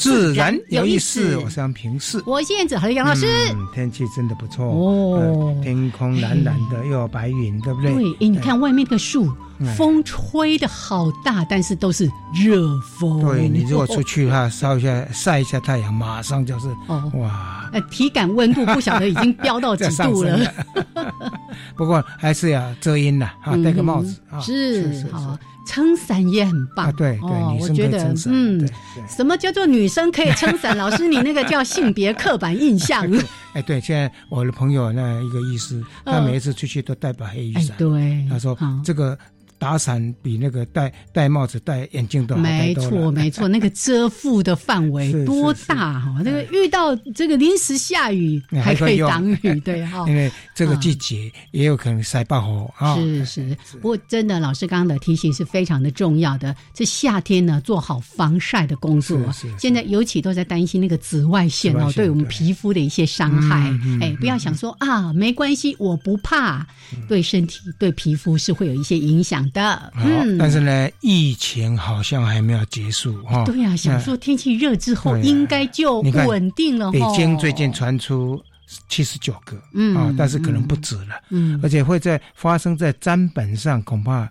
自然有意思，我是杨平视，我是燕子，还有杨老师。天气真的不错哦，天空蓝蓝的，又有白云，对不对？对，哎，你看外面的树。风吹的好大，但是都是热风。对你如果出去的话，烧一下晒一下太阳，马上就是哦哇！呃，体感温度不晓得已经飙到几度了。不过还是要遮阴的啊，戴个帽子啊。是是好，撑伞也很棒。对对，女生可以撑伞。嗯，什么叫做女生可以撑伞？老师，你那个叫性别刻板印象。哎，对，现在我的朋友那一个医师，他每一次出去都带把黑雨伞。对，他说这个。打伞比那个戴戴帽子、戴眼镜都好没错，没错，那个遮覆的范围 多大哈！那个遇到这个临时下雨还可以挡雨，对哈。因为这个季节也有可能晒爆火啊。是是，不过真的，老师刚刚的提醒是非常的重要的。这夏天呢，做好防晒的工作。现在尤其都在担心那个紫外线哦，对我们皮肤的一些伤害。哎，不要想说啊，没关系，我不怕。对身体、对皮肤是会有一些影响。的，嗯，但是呢，疫情好像还没有结束哈。对呀，想说天气热之后应该就稳定了。北京最近传出七十九个，嗯啊，但是可能不止了，嗯，而且会在发生在砧板上，恐怕。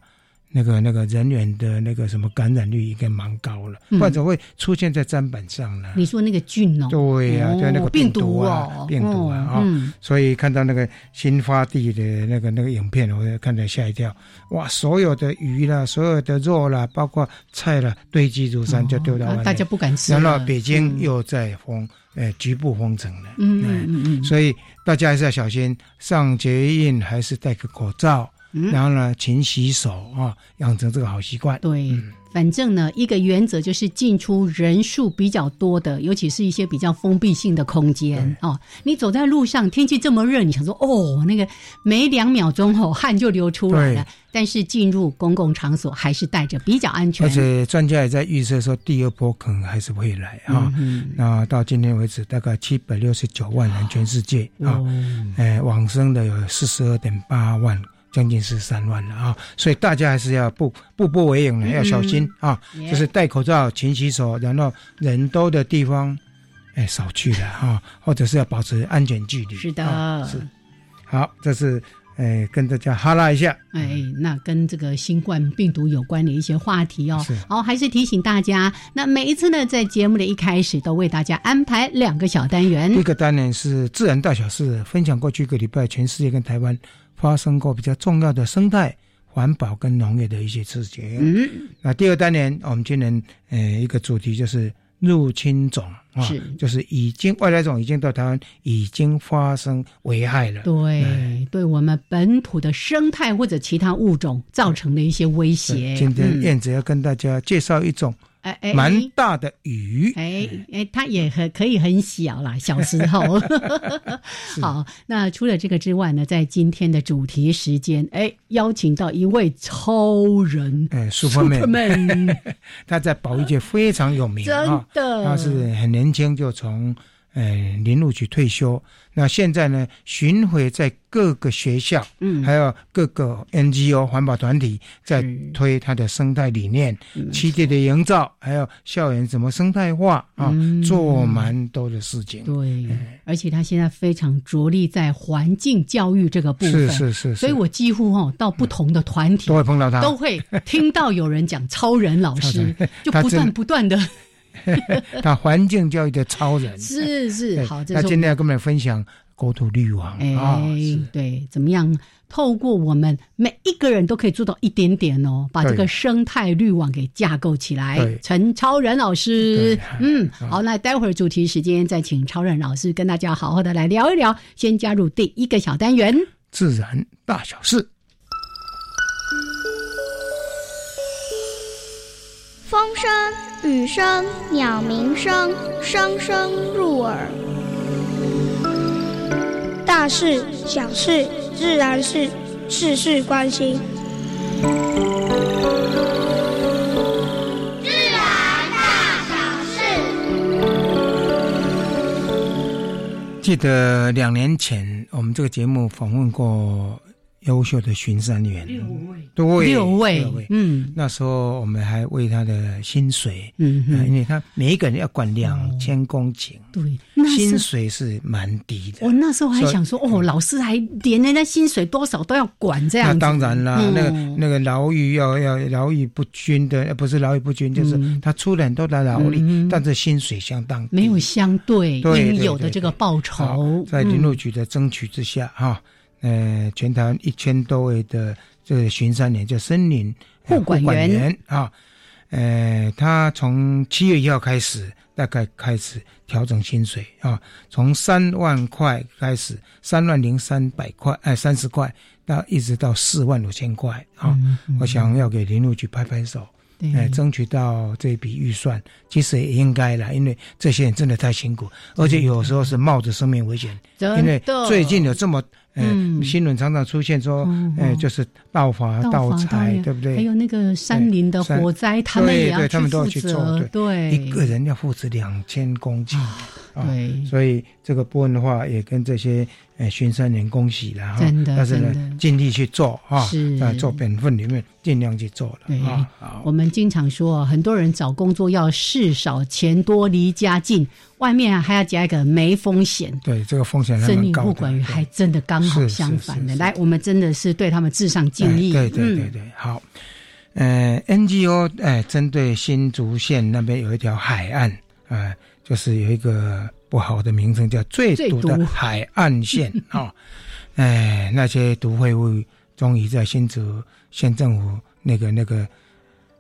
那个那个人员的那个什么感染率应该蛮高了，或者会出现在砧板上呢？你说那个菌哦？对呀，对那个病毒啊，病毒啊啊！所以看到那个新发地的那个那个影片，我也看得吓一跳。哇，所有的鱼啦，所有的肉啦，包括菜啦，堆积如山，就丢到外面，大家不敢吃。然后北京又在封，呃，局部封城了。嗯嗯嗯，所以大家还是要小心，上捷运还是戴个口罩。然后呢，勤洗手啊，养成这个好习惯。对，反正呢，一个原则就是进出人数比较多的，尤其是一些比较封闭性的空间哦。你走在路上，天气这么热，你想说哦，那个没两秒钟哦，汗就流出来了。但是进入公共场所还是带着比较安全。而且专家也在预测说，第二波可能还是会来啊。那到今天为止，大概七百六十九万人，全世界啊，哎，往生的有四十二点八万。将近是三万了啊，所以大家还是要步步步为营的，要小心啊！就是戴口罩、勤洗手，然后人多的地方，哎，少去了哈，或者是要保持安全距离。是的，是。好，这是哎，跟大家哈拉一下。哎，那跟这个新冠病毒有关的一些话题哦。好，还是提醒大家，那每一次呢，在节目的一开始都为大家安排两个小单元。一个单元是自然大小事，分享过去一个礼拜全世界跟台湾。发生过比较重要的生态环保跟农业的一些事情。嗯，那第二单元我们今年呃一个主题就是入侵种啊，就是已经外来种已经到台湾，已经发生危害了。对，对我们本土的生态或者其他物种造成的一些威胁。今天燕子要跟大家介绍一种。哎哎，蛮大的鱼，哎哎，它也很可以很小啦，小时候。好，那除了这个之外呢，在今天的主题时间，哎，邀请到一位超人，哎，Superman，他在保育界非常有名，真的，他是很年轻就从呃林务局退休。那现在呢，巡回在各个学校，嗯，还有各个 NGO 环保团体在推他的生态理念、栖地的营造，还有校园怎么生态化啊，做蛮多的事情。对，而且他现在非常着力在环境教育这个部分，是是是。所以我几乎哈到不同的团体都会碰到他，都会听到有人讲超人老师，就不断不断的。他环境教育的超人是是好，那今天要跟我们分享国土绿网哎，对，怎么样？透过我们每一个人都可以做到一点点哦，把这个生态绿网给架构起来。陈超人老师，嗯，好，那待会儿主题时间再请超人老师跟大家好好的来聊一聊。先加入第一个小单元，自然大小事。风声、雨声、鸟鸣声，声声入耳。大事、小事、自然事，事事关心。自然大小事。记得两年前，我们这个节目访问过。优秀的巡山员，六位，对，六位，嗯，那时候我们还为他的薪水，嗯，因为他每一个人要管两千公顷，对，薪水是蛮低的。我那时候还想说，哦，老师还连人家薪水多少都要管这样。那当然啦，那个那个劳役要要劳役不均的，不是劳役不均，就是他出了很多的劳力，但是薪水相当没有相对应有的这个报酬。在林路局的争取之下，哈。呃，全台一千多位的这个巡山员，叫森林护管员啊。呃，他从七月一号开始，大概开始调整薪水啊，从三万块开始，三万零三百块，哎，三十块，到一直到四万五千块啊。我想要给林路局拍拍手，哎，争取到这笔预算，其实也应该了，因为这些人真的太辛苦，而且有时候是冒着生命危险，因为最近有这么。嗯，新闻常常出现说，哎，就是盗伐盗采，对不对？还有那个山林的火灾，他们也要去做。对，一个人要负责两千公顷，对，所以这个部分的话，也跟这些。哎，巡山员恭喜了哈！真的，但是呢，尽力去做啊，在做本分里面尽量去做了啊。我们经常说，很多人找工作要事少钱多离家近，外面还要加一个没风险。对，这个风险很高。不管还真的刚好相反的。来，我们真的是对他们致上敬意。对对对对，好。呃，NGO 哎，针对新竹县那边有一条海岸啊，就是有一个。不好的名称叫最毒的海岸线啊！哎，那些毒废物终于在新竹县政府那个那个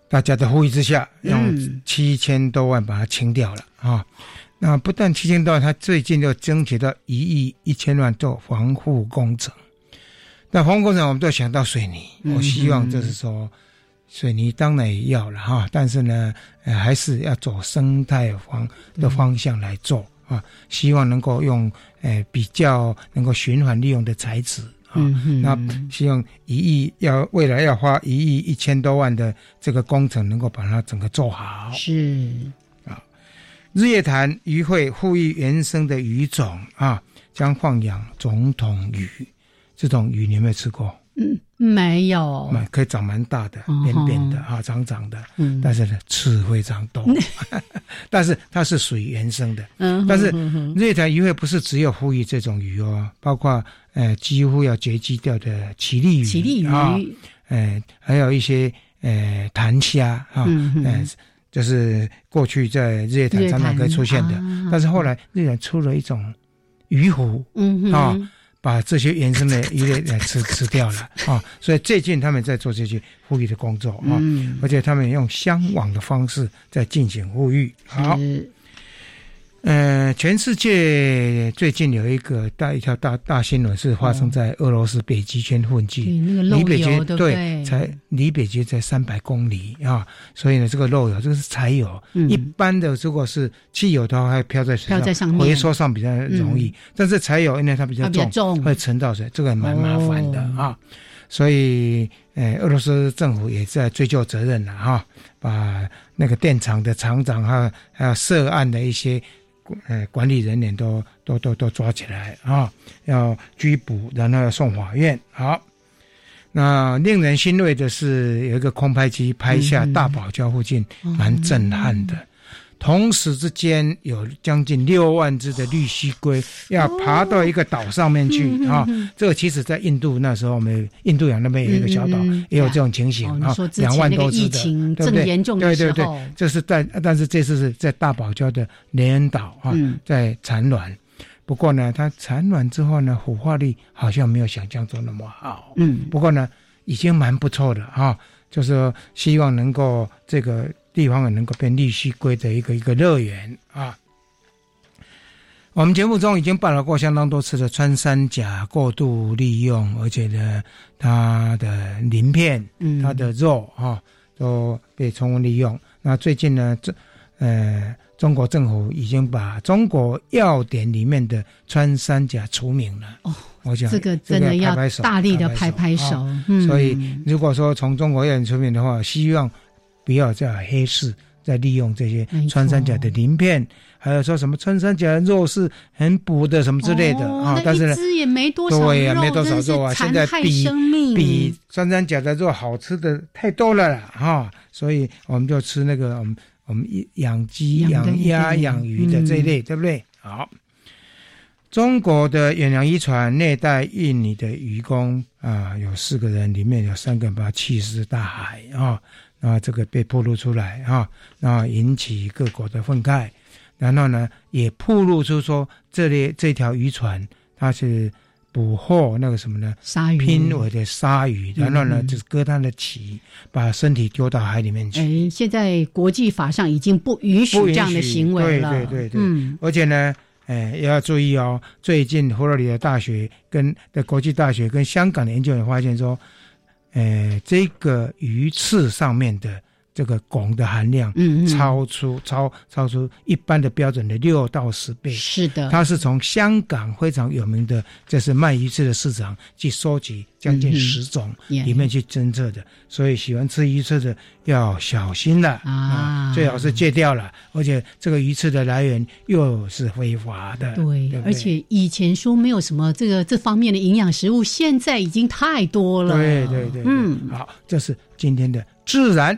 大家的呼吁之下，用七千多万把它清掉了啊！那不但七千多万，他最近又争取到一亿一千万做防护工程。那防护工程我们都想到水泥，我希望就是说水泥当然也要了哈，但是呢，还是要走生态方的方向来做。啊，希望能够用诶比较能够循环利用的材质啊，那希望一亿要未来要花一亿一千多万的这个工程能够把它整个做好。是啊，日月潭鱼会呼吁原生的鱼种啊，将放养总统鱼，这种鱼你有没有吃过？嗯，没有，可以长蛮大的，扁扁的啊，长长的，嗯，但是呢，刺非常多，但是它是属于原生的，嗯，但是这条鱼会不是只有呼吁这种鱼哦，包括呃几乎要绝迹掉的奇力鱼，奇力鱼。啊，呃，还有一些呃潭虾啊，嗯，就是过去在日月潭常常可以出现的，但是后来日月潭出了一种鱼湖，嗯啊。把这些原生的鱼类来吃吃掉了啊，所以最近他们在做这些呼吁的工作啊，而且他们用相往的方式在进行呼吁。好。呃，全世界最近有一个大一条大大新闻是发生在俄罗斯北极圈附近，离北极对才离北极在三百公里啊，所以呢，这个漏油这个是柴油，一般的如果是汽油的话，还飘在飘在上面，回收上比较容易，但是柴油因为它比较重，会沉到水，这个蛮麻烦的啊，所以呃，俄罗斯政府也在追究责任了哈，把那个电厂的厂长哈，还有涉案的一些。呃管理人员都都都都抓起来啊，要拘捕，然后要送法院。好，那令人欣慰的是，有一个空拍机拍下大堡礁附近，蛮震撼的。同时之间，有将近六万只的绿蜥龟要爬到一个岛上面去啊！这个其实在印度那时候，我们印度洋那边有一个小岛，也有这种情形啊，两万多只的，对不对？对对对，这是在，但是这次是在大堡礁的连恩岛啊，在产卵。不过呢，它产卵之后呢，孵化率好像没有想象中那么好。嗯，不过呢，已经蛮不错的啊，就是希望能够这个。地方也能够变绿蜥龟的一个一个乐园啊！我们节目中已经报道过相当多次的穿山甲过度利用，而且呢，它的鳞片、它的肉啊都被充分利用。那最近呢，这呃，中国政府已经把中国药典里面的穿山甲除名了。哦，我想这个真的要大力的拍拍手。所以，如果说从中国药典除名的话，希望。不要在黑市再利用这些穿山甲的鳞片，还有说什么穿山甲肉是很补的什么之类的啊？但是呢，也没多少对呀，没多少肉啊。现在比比穿山甲的肉好吃的太多了哈，所以我们就吃那个我们我们养鸡、养鸭、养鱼的这一类，对不对？好，中国的远洋渔船内带印尼的渔工啊，有四个人，里面有三个人把弃尸大海啊。啊，这个被暴露出来啊，那引起各国的愤慨，然后呢，也暴露出说这里这条渔船它是捕获那个什么呢？鲨鱼，濒危的鲨鱼，然后呢，就是割它的鳍，把身体丢到海里面去。哎，现在国际法上已经不允许这样的行为了。对对对对，嗯，而且呢，哎，也要注意哦，最近佛罗里达大学跟的国际大学跟香港的研究员发现说。呃，这个鱼翅上面的这个汞的含量，嗯嗯，超出超超出一般的标准的六到十倍。是的，它是从香港非常有名的，这是卖鱼翅的市场去收集将近十种里面去侦测的，所以喜欢吃鱼翅的要小心了啊，最好是戒掉了。而且这个鱼翅的来源又是非法的，对，而且以前说没有什么这个这方面的营养食物，现在已经太多了。对对对，嗯，好，这是今天的自然。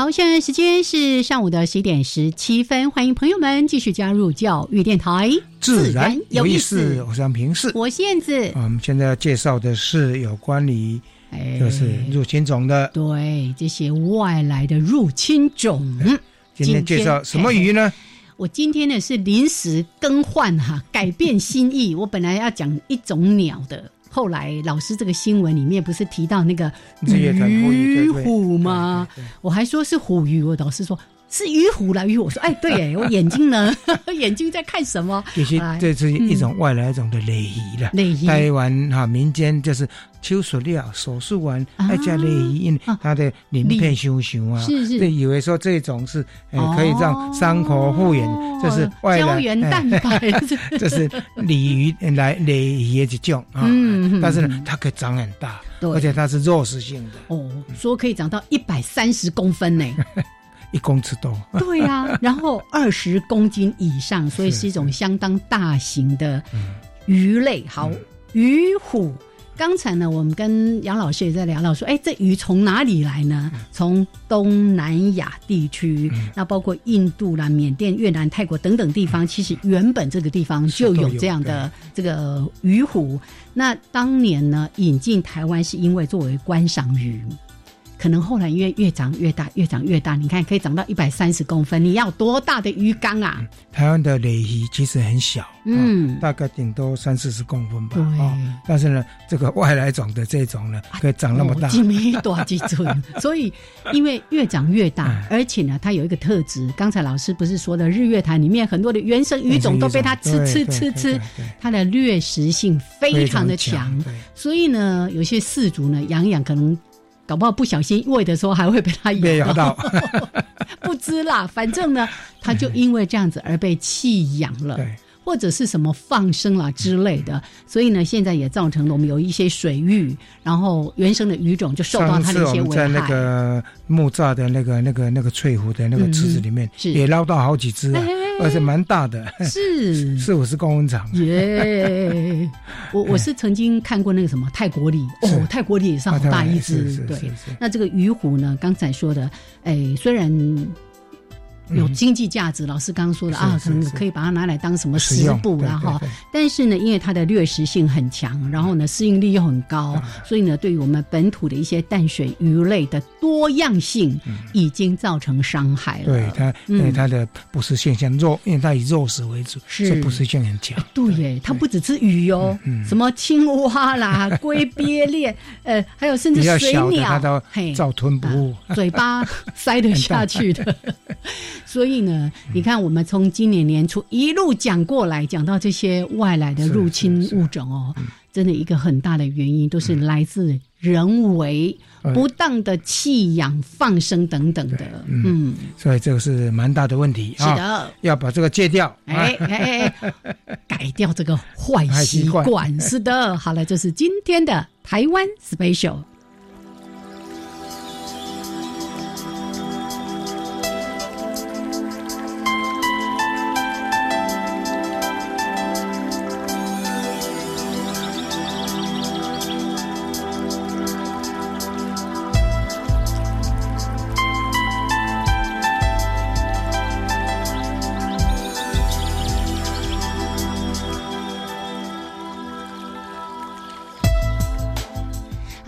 好，现在时间是上午的十一点十七分，欢迎朋友们继续加入教育电台，自然有意思。我是杨平视，我燕子。我们现在要介绍的是有关于，就是入侵种的，对这些外来的入侵种。今天介绍什么鱼呢？我今天呢是临时更换哈，改变心意。我本来要讲一种鸟的，后来老师这个新闻里面不是提到那个鱼虎吗？我还说是虎鱼，我老师说。是鱼虎来鱼，我说哎，对，我眼睛呢？眼睛在看什么？其实这是一种外来一种的礼仪了。台湾哈民间就是手术了，手术完爱加礼仪，因为它的鳞片修修啊，是是，以为说这种是可以让伤口复原，这是外来胶原蛋白，这是鲤鱼来鲤鱼的一种啊。嗯。但是呢，它可以长很大，而且它是肉食性的。哦，说可以长到一百三十公分呢。一公尺多，对呀，然后二十公斤以上，所以是一种相当大型的鱼类。好，鱼虎。刚才呢，我们跟杨老师也在聊到说，哎，这鱼从哪里来呢？从东南亚地区，那包括印度啦、缅甸、越南、泰国等等地方，其实原本这个地方就有这样的这个鱼虎。那当年呢，引进台湾是因为作为观赏鱼。可能后来因为越长越大，越长越大，你看可以长到一百三十公分，你要多大的鱼缸啊？台湾的鲢鱼其实很小，嗯，大概顶多三四十公分吧。对，但是呢，这个外来种的这种呢，可以长那么大，几米多几寸。所以，因为越长越大，而且呢，它有一个特质。刚才老师不是说的，日月潭里面很多的原生鱼种都被它吃吃吃吃，它的掠食性非常的强。所以呢，有些氏族呢，养养可能。搞不好不小心喂的时候还会被它咬到，不知啦。反正呢，它就因为这样子而被弃养了。或者是什么放生啦之类的，所以呢，现在也造成了我们有一些水域，然后原生的鱼种就受到它的一些危害。在那个木栅的那个、那个、那个翠湖的那个池子里面，也捞到好几只，而且蛮大的，是四五十公分长。耶！我 我是曾经看过那个什么泰国鲤，哦，泰国鲤也是好大一只。对，那这个鱼虎呢？刚才说的，哎，虽然。有经济价值，老师刚刚说的啊，可能可以把它拿来当什么食补了哈。但是呢，因为它的掠食性很强，然后呢适应力又很高，所以呢，对于我们本土的一些淡水鱼类的多样性，已经造成伤害了。对它，因为它的捕食现象肉，因为它以肉食为主，是。捕食性很强。对耶，它不只吃鱼哦，什么青蛙啦、龟鳖类，呃，还有甚至水鸟，它都照吞不误，嘴巴塞得下去的。所以呢，你看，我们从今年年初一路讲过来，讲到这些外来的入侵物种哦，真的一个很大的原因都是来自人为不当的弃养、放生等等的。嗯，所以这个是蛮大的问题啊，是的，要把这个戒掉，哎哎哎，改掉这个坏习惯。是的，好了，这是今天的台湾 special。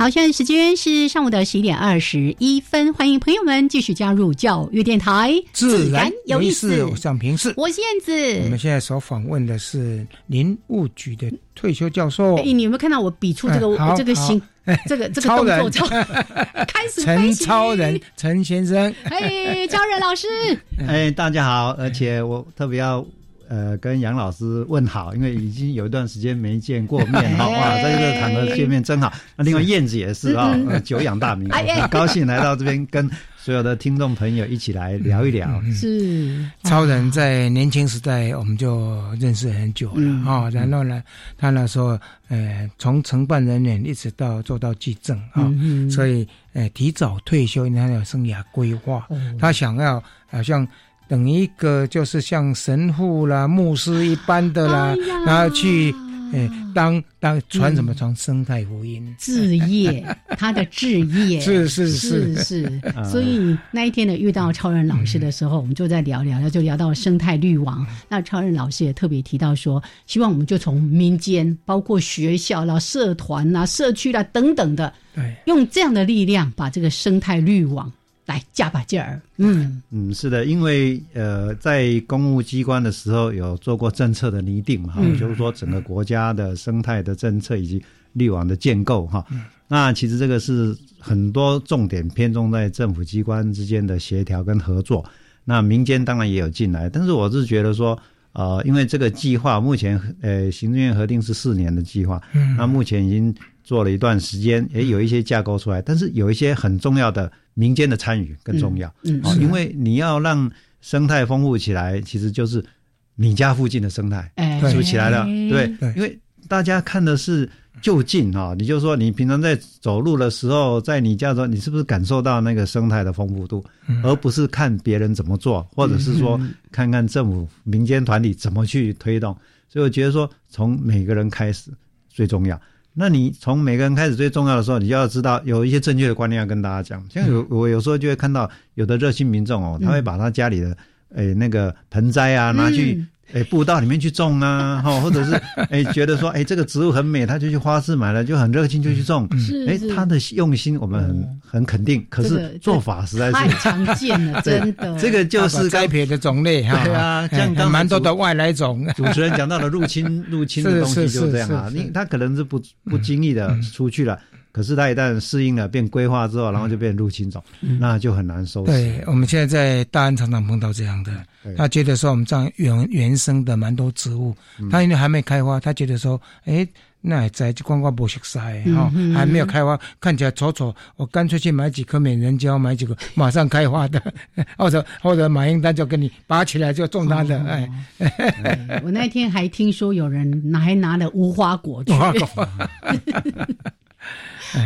好，现在时间是上午的十一点二十一分，欢迎朋友们继续加入教育电台，自然有意思。我向平视，我是燕子。我们现在所访问的是林务局的退休教授。哎，你有没有看到我比出这个这个形，这个这个动作？超 开始陈超人，陈先生。哎，超人老师。哎，大家好，而且我特别要。呃，跟杨老师问好，因为已经有一段时间没见过面 哈，哇，在这个场合见面真好。那另外燕子也是啊，久仰大名，很高兴来到这边跟所有的听众朋友一起来聊一聊。是超人在年轻时代我们就认识很久了啊，然后呢，他那时候呃从承办人员一直到做到记政啊，所以呃提早退休，因为他有生涯规划，他想要好像。等一个就是像神父啦、牧师一般的啦，然后去诶当当传什么传生态福音？置业，他的置业。是是是。是，所以那一天呢遇到超人老师的时候，我们就在聊聊，就聊到生态绿网。那超人老师也特别提到说，希望我们就从民间，包括学校啦、社团啦、社区啦等等的，对，用这样的力量把这个生态绿网。来加把劲儿，嗯。嗯，是的，因为呃，在公务机关的时候有做过政策的拟定哈，就是说整个国家的生态的政策以及绿网的建构哈，那其实这个是很多重点偏重在政府机关之间的协调跟合作，那民间当然也有进来，但是我是觉得说，呃，因为这个计划目前呃行政院核定是四年的计划，嗯。那目前已经做了一段时间，也有一些架构出来，但是有一些很重要的。民间的参与更重要，嗯，因为你要让生态丰富起来，其实就是你家附近的生态是不是起来了，对，因为大家看的是就近啊，你就说你平常在走路的时候，在你家的时候，你是不是感受到那个生态的丰富度，而不是看别人怎么做，或者是说看看政府民间团体怎么去推动，所以我觉得说从每个人开始最重要。那你从每个人开始最重要的时候，你就要知道有一些正确的观念要跟大家讲。像有我有时候就会看到有的热心民众哦，他会把他家里的诶那个盆栽啊拿去哎，步道里面去种啊，哈，或者是哎，觉得说哎，这个植物很美，他就去花市买了，就很热情就去种。是，哎，他的用心我们很很肯定，可是做法实在是太常见了，真的。这个就是栽培的种类哈，对啊，像刚蛮多的外来种。主持人讲到了入侵入侵的东西 就这样啊，你他可能是不不经意的出去了。可是它一旦适应了变规划之后，然后就变入侵种，那就很难收拾。对，我们现在在大安常常碰到这样的，他觉得说我们这样原原生的蛮多植物，他因为还没开花，他觉得说，哎，那在就光光不熟晒哈，还没有开花，看起来丑丑，我干脆去买几颗美人蕉，买几个马上开花的，或者或者马英丹就跟你拔起来就种它的，哎。我那天还听说有人拿还拿了无花果去。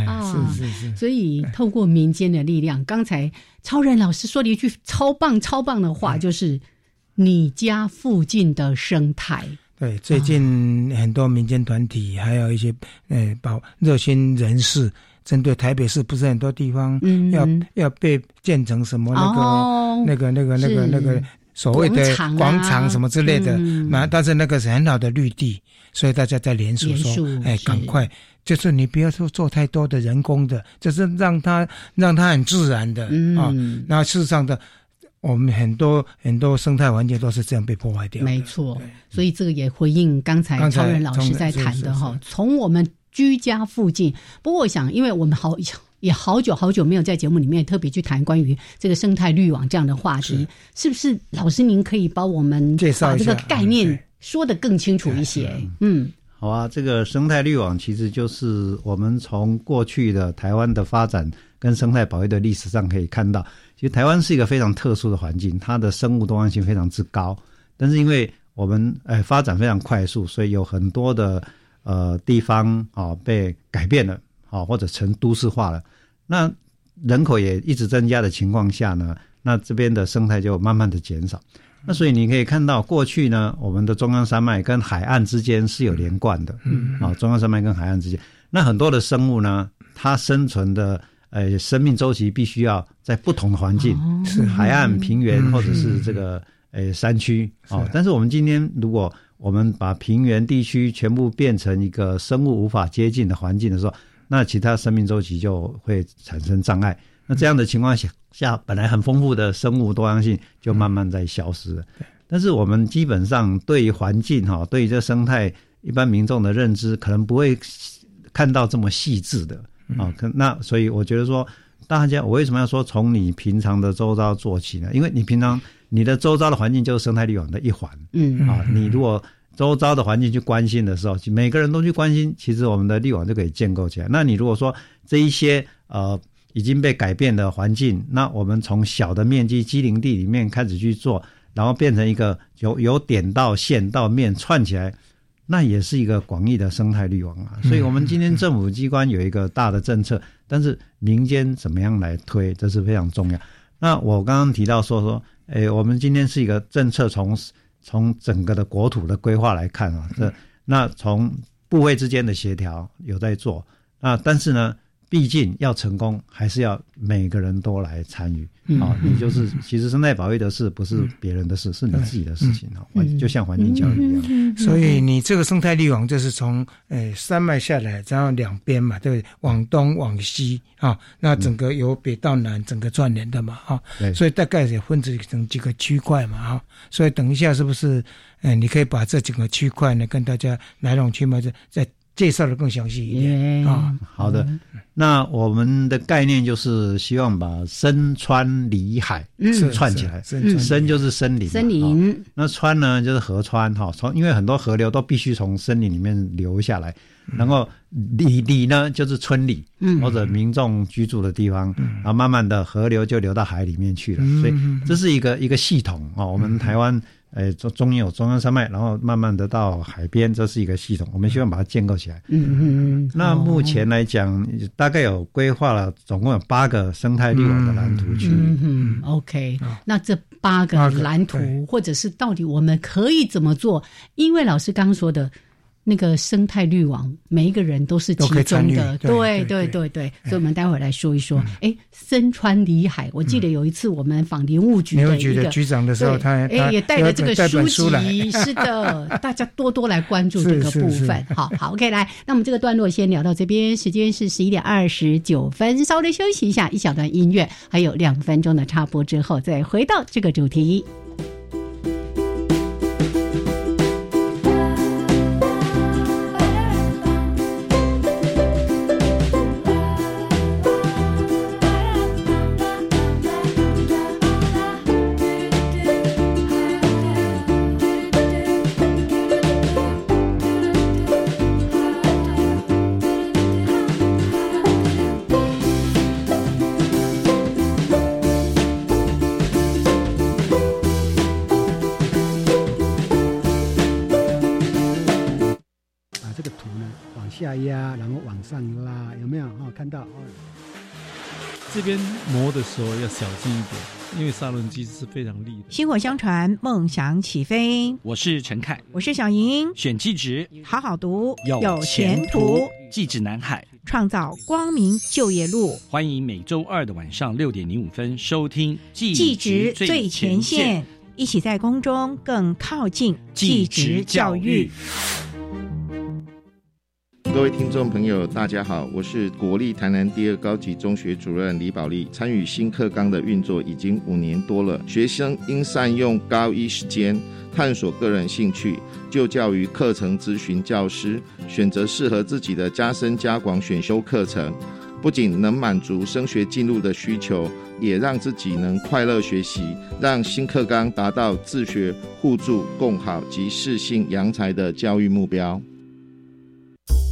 啊，是是是，所以透过民间的力量，刚才超人老师说了一句超棒超棒的话，就是你家附近的生态。对，最近很多民间团体，还有一些呃保热心人士，针对台北市不是很多地方要要被建成什么那个那个那个那个那个所谓的广场什么之类的，那但是那个是很好的绿地，所以大家在联署说，哎，赶快。就是你不要说做太多的人工的，就是让它让它很自然的啊。那事实上的，我们很多很多生态环境都是这样被破坏掉。没错，所以这个也回应刚才超人老师在谈的哈。从我们居家附近，不过我想，因为我们好也好久好久没有在节目里面特别去谈关于这个生态滤网这样的话题，是不是？老师您可以帮我们介绍这个概念说的更清楚一些？嗯。好啊，这个生态滤网其实就是我们从过去的台湾的发展跟生态保育的历史上可以看到，其实台湾是一个非常特殊的环境，它的生物多样性非常之高。但是因为我们哎发展非常快速，所以有很多的呃地方啊被改变了，好或者成都市化了。那人口也一直增加的情况下呢，那这边的生态就慢慢的减少。那所以你可以看到，过去呢，我们的中央山脉跟海岸之间是有连贯的，嗯，啊，中央山脉跟海岸之间，那很多的生物呢，它生存的呃生命周期必须要在不同的环境，是。海岸、平原或者是这个呃山区，哦，但是我们今天如果我们把平原地区全部变成一个生物无法接近的环境的时候，那其他生命周期就会产生障碍。那这样的情况下，下本来很丰富的生物多样性就慢慢在消失了。但是我们基本上对于环境哈，对于这生态，一般民众的认知可能不会看到这么细致的啊。可那所以我觉得说，大家我为什么要说从你平常的周遭做起呢？因为你平常你的周遭的环境就是生态绿网的一环。嗯啊，你如果周遭的环境去关心的时候，每个人都去关心，其实我们的绿网就可以建构起来。那你如果说这一些呃。已经被改变的环境，那我们从小的面积机林地里面开始去做，然后变成一个由由点到线到面串起来，那也是一个广义的生态绿网啊。所以，我们今天政府机关有一个大的政策，但是民间怎么样来推，这是非常重要。那我刚刚提到说说，诶，我们今天是一个政策从从整个的国土的规划来看啊，这那从部位之间的协调有在做啊，但是呢。毕竟要成功，还是要每个人都来参与啊！你就是其实生态保育的事，不是别人的事，是你自己的事情啊！就像环境教育一样。所以你这个生态绿网就是从诶山脉下来，然后两边嘛，对，往东往西啊，那整个由北到南整个串联的嘛，啊，所以大概也分成几个区块嘛，啊，所以等一下是不是？诶，你可以把这几个区块呢，跟大家来龙去脉再再介绍的更详细一点啊。好的。那我们的概念就是希望把深川里海串起来，森就是森林，森林。那川呢就是河川哈，从因为很多河流都必须从森林里面流下来，然后里里呢就是村里或者民众居住的地方，然后慢慢的河流就流到海里面去了，所以这是一个一个系统啊。我们台湾。哎，中中间有中央山脉，然后慢慢的到海边，这是一个系统。我们希望把它建构起来。嗯嗯嗯。那目前来讲，大概有规划了，总共有八个生态绿网的蓝图区。嗯嗯。OK，那这八个蓝图，或者是到底我们可以怎么做？因为老师刚刚说的，那个生态滤网，每一个人都是其中的，对对对对。所以，我们待会儿来说一说。哎，身川里海，我记得有一次我们访林务局的一个局长的时候，他哎也带了这个书籍，是的，大家多多来关注这个部分。好好，OK，来，那我们这个段落先聊到这边，时间是十一点二十九分，稍微休息一下，一小段音乐，还有两分钟的插播之后，再回到这个主题。这边磨的时候要小心一点，因为砂轮机是非常利的。薪火相传，梦想起飞。我是陈凯，我是小莹。选技职，好好读，有前途。技职南海，创造光明就业路。欢迎每周二的晚上六点零五分收听技职最前线，一起在宫中更靠近技职教育。各位听众朋友，大家好，我是国立台南第二高级中学主任李宝利。参与新课纲的运作已经五年多了，学生应善用高一时间探索个人兴趣，就教于课程咨询教师，选择适合自己的加深加广选修课程，不仅能满足升学进入的需求，也让自己能快乐学习，让新课纲达到自学、互助、共好及适性扬才的教育目标。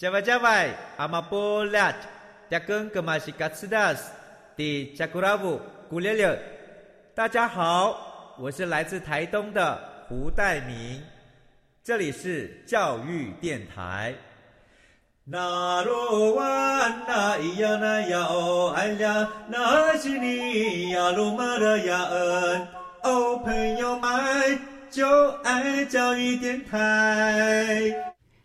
加外加外，阿玛波拉，扎根格玛西卡斯达斯，的加古拉布古列列。大家好，我是来自台东的胡代明，这里是教育电台。那罗哇那咿呀那呀哦哎呀，那是你呀鲁玛的呀恩哦，朋友们就爱教育电台。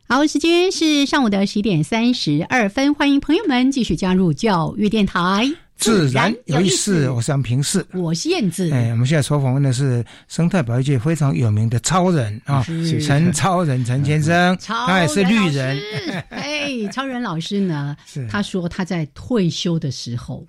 好，时间是上午的十点三十二分，欢迎朋友们继续加入教育电台，自然有意思。我是杨平世，我是燕子。哎，我们现在所访问的是生态保育界非常有名的超人啊，陈超人陈先生，他也是绿人。哎，超人老师呢？他说他在退休的时候。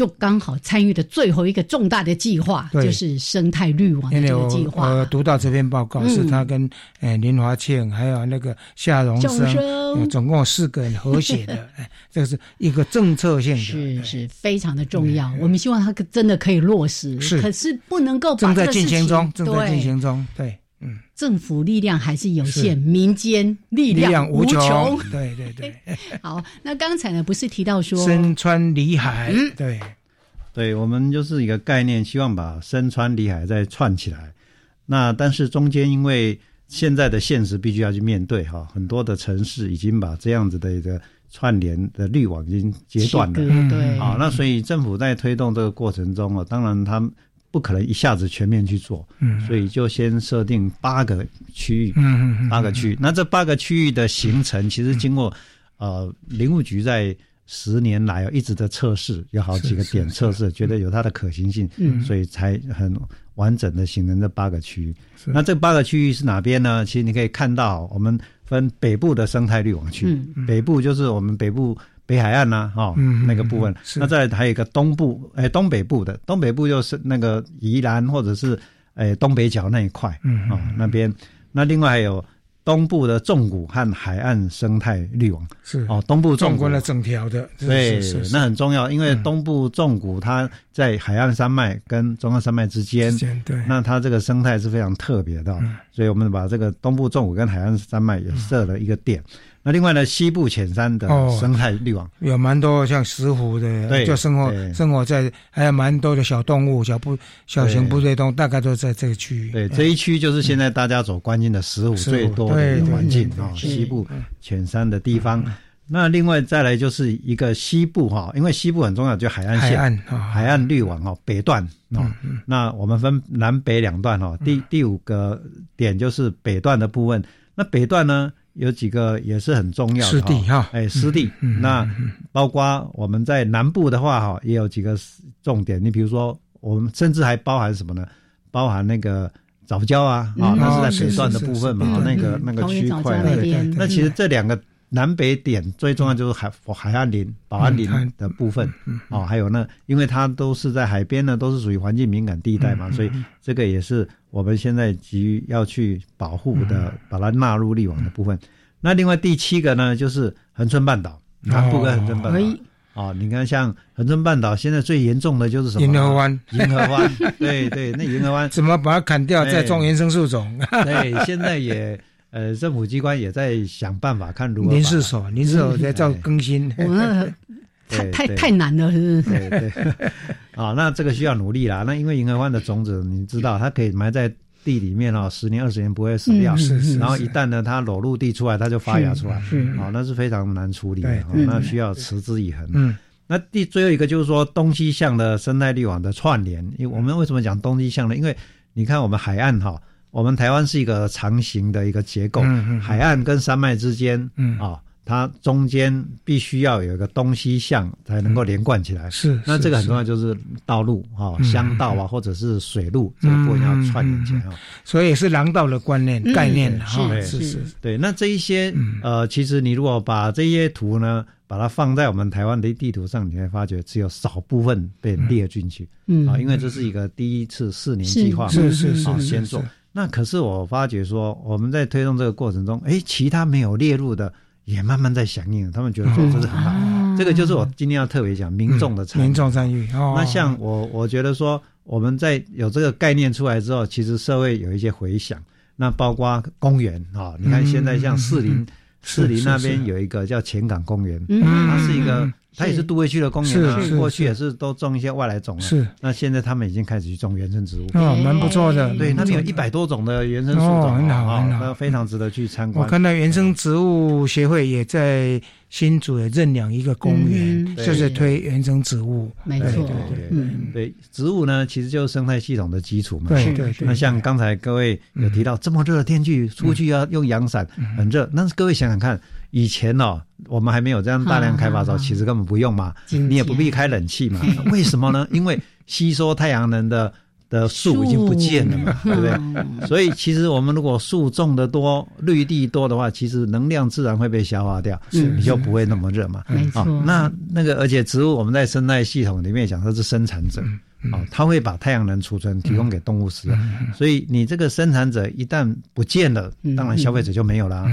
就刚好参与的最后一个重大的计划，就是生态绿网的这个计划。我读到这篇报告，是他跟呃林华庆还有那个夏荣生，总共四个人合写的。哎，这个是一个政策性的，是是非常的重要。我们希望他真的可以落实，是可是不能够正在进行中，正在进行中，对。嗯，政府力量还是有限，民间力量无穷。对对 对。好，那刚才呢，不是提到说身穿里海？嗯，对，对，我们就是一个概念，希望把身穿里海再串起来。那但是中间因为现在的现实必须要去面对哈，很多的城市已经把这样子的一个串联的滤网已经截断了。对，好，那所以政府在推动这个过程中啊，当然他。不可能一下子全面去做，嗯，所以就先设定八个区域，嗯嗯八个区域。那这八个区域的形成，其实经过呃林务局在十年来一直的测试，有好几个点测试，觉得有它的可行性，嗯，所以才很完整的形成这八个区域。那这八个区域是哪边呢？其实你可以看到，我们分北部的生态绿网区，北部就是我们北部。北海岸呐，哈，那个部分，那再还有一个东部，哎，东北部的，东北部就是那个宜兰或者是哎东北角那一块，啊，那边，那另外还有东部的纵谷和海岸生态绿网。是。哦，东部纵观了整条的，对，那很重要，因为东部纵谷它在海岸山脉跟中央山脉之间，对，那它这个生态是非常特别的，所以我们把这个东部纵谷跟海岸山脉也设了一个点。那另外呢，西部浅山的生态绿网有蛮多像石虎的，就生活生活在，还有蛮多的小动物、小部小型部队动物，大概都在这个区域。对，这一区就是现在大家所关心的石虎最多的环境啊，西部浅山的地方。那另外再来就是一个西部哈，因为西部很重要，就海岸线、海岸绿网哦，北段哦。那我们分南北两段哈，第第五个点就是北段的部分。那北段呢？有几个也是很重要的湿地哈，哎，湿地，那包括我们在南部的话哈，也有几个重点。你比如说，我们甚至还包含什么呢？包含那个早教啊，啊，那是在北段的部分嘛，那个那个区块。那其实这两个南北点最重要就是海海岸林、保安林的部分哦，还有呢，因为它都是在海边呢，都是属于环境敏感地带嘛，所以这个也是。我们现在急于要去保护的，把它纳入立网的部分。那另外第七个呢，就是恒春半岛，南部跟恒春半岛。哦，你看像恒春半岛现在最严重的就是什么？银河湾。银河湾，对对，那银河湾怎么把它砍掉，再种原生树种？对，现在也呃，政府机关也在想办法看如何。您是说，您是说在做更新。太太太难了，是不是？对对，啊，那这个需要努力啦。那因为银河湾的种子，你知道，它可以埋在地里面哦，十年二十年不会死掉。是是。然后一旦呢，它裸露地出来，它就发芽出来。是。啊，那是非常难处理的，那需要持之以恒。嗯。那第最后一个就是说东西向的生态绿网的串联。因为我们为什么讲东西向呢？因为你看我们海岸哈，我们台湾是一个长形的一个结构，海岸跟山脉之间，嗯啊。它中间必须要有一个东西向才能够连贯起来。是，那这个很重要，就是道路哈，乡道啊，或者是水路，这个部分要串联起来。所以是廊道的观念概念哈。是是。对，那这一些呃，其实你如果把这些图呢，把它放在我们台湾的地图上，你会发觉只有少部分被列进去。嗯。啊，因为这是一个第一次四年计划，是是是先做。那可是我发觉说，我们在推动这个过程中，哎，其他没有列入的。也慢慢在响应，他们觉得说这是很好。这个就是我今天要特别讲民众的参与。民众参与。哦那像我，我觉得说我们在有这个概念出来之后，其实社会有一些回响。那包括公园啊，你看现在像士林，士林那边有一个叫前港公园，它是一个。它也是都会区的公园啊，过去也是都种一些外来种啊。是，那现在他们已经开始去种原生植物，哦，蛮不错的。对，那边有一百多种的原生树种，很好，很好，非常值得去参观。我看到原生植物协会也在新竹也认养一个公园，就是推原生植物。没错，嗯，对，植物呢其实就是生态系统的基础嘛。对对对。那像刚才各位有提到，这么热的天气出去要用阳伞，很热。那各位想想看。以前哦，我们还没有这样大量开发的时候，其实根本不用嘛，你也不必开冷气嘛。为什么呢？因为吸收太阳能的的树已经不见了嘛，对不对？所以其实我们如果树种的多，绿地多的话，其实能量自然会被消化掉，你就不会那么热嘛。没错。那那个而且植物我们在生态系统里面讲它是生产者。哦，它会把太阳能储存提供给动物使用，所以你这个生产者一旦不见了，当然消费者就没有了，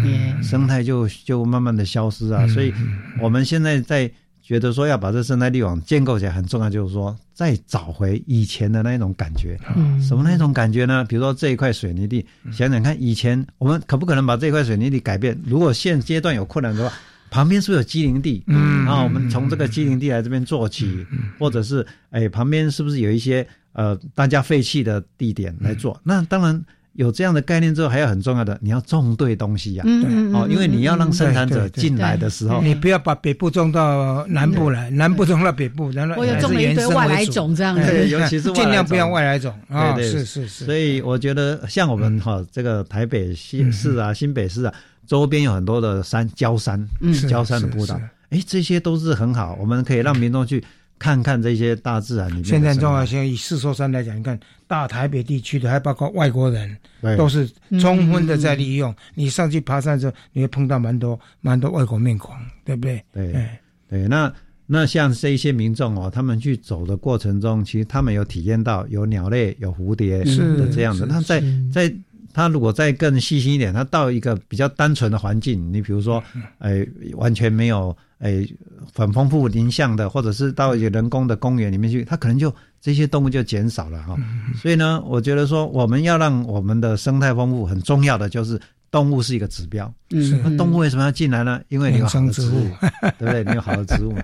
生态就就慢慢的消失啊。所以我们现在在觉得说要把这生态绿网建构起来很重要，就是说再找回以前的那种感觉。什么那种感觉呢？比如说这一块水泥地，想想看，以前我们可不可能把这块水泥地改变？如果现阶段有困难的话。旁边是不是有机林地？嗯，然后我们从这个机林地来这边做起，或者是哎，旁边是不是有一些呃大家废弃的地点来做？那当然有这样的概念之后，还有很重要的，你要种对东西呀。嗯哦，因为你要让生产者进来的时候，你不要把北部种到南部来，南部种到北部，然后我有种了一堆外来种这样子，尤其是 尽量不要外来种。啊。对是是是。所以我觉得像我们哈这个台北新市啊、新北市啊。周边有很多的山，焦山，焦山的步道，哎，这些都是很好，我们可以让民众去看看这些大自然里面。现在重要性以四座山来讲，你看大台北地区的，还包括外国人，都是充分的在利用。你上去爬山的时候，你会碰到蛮多蛮多外国面孔，对不对？对对，那那像这一些民众哦，他们去走的过程中，其实他们有体验到有鸟类、有蝴蝶的这样的，那在在。他如果再更细心一点，他到一个比较单纯的环境，你比如说，哎，完全没有哎很丰富林相的，或者是到一个人工的公园里面去，他可能就这些动物就减少了哈。所以呢，我觉得说我们要让我们的生态丰富，很重要的就是动物是一个指标。嗯，那动物为什么要进来呢？因为你有好的植物，对不对？你有好的植物。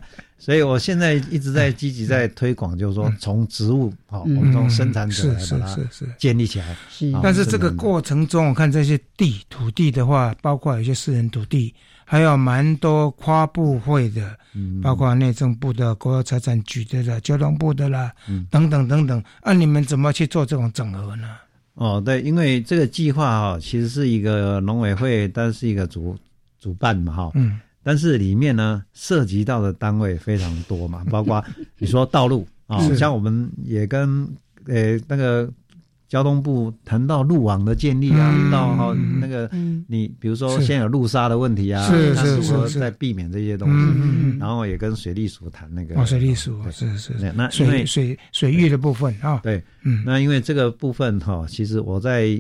所以我现在一直在积极在推广，就是说从植物啊，我们从生产者来把它建立起来。但是这个过程中，我看这些地土地的话，包括有些私人土地，还有蛮多跨部会的，包括内政部的、国有财产局的、啦、交通部的啦，等等等等。那你们怎么去做这种整合呢？哦，对，因为这个计划哈，其实是一个农委会，但是一个主主办嘛，哈。嗯。但是里面呢，涉及到的单位非常多嘛，包括你说道路啊，像我们也跟呃那个交通部谈到路网的建立啊，到哈那个你比如说现有路沙的问题啊，是是是，在避免这些东西，然后也跟水利署谈那个哦，水利署是是，那水水水域的部分啊，对，嗯，那因为这个部分哈，其实我在。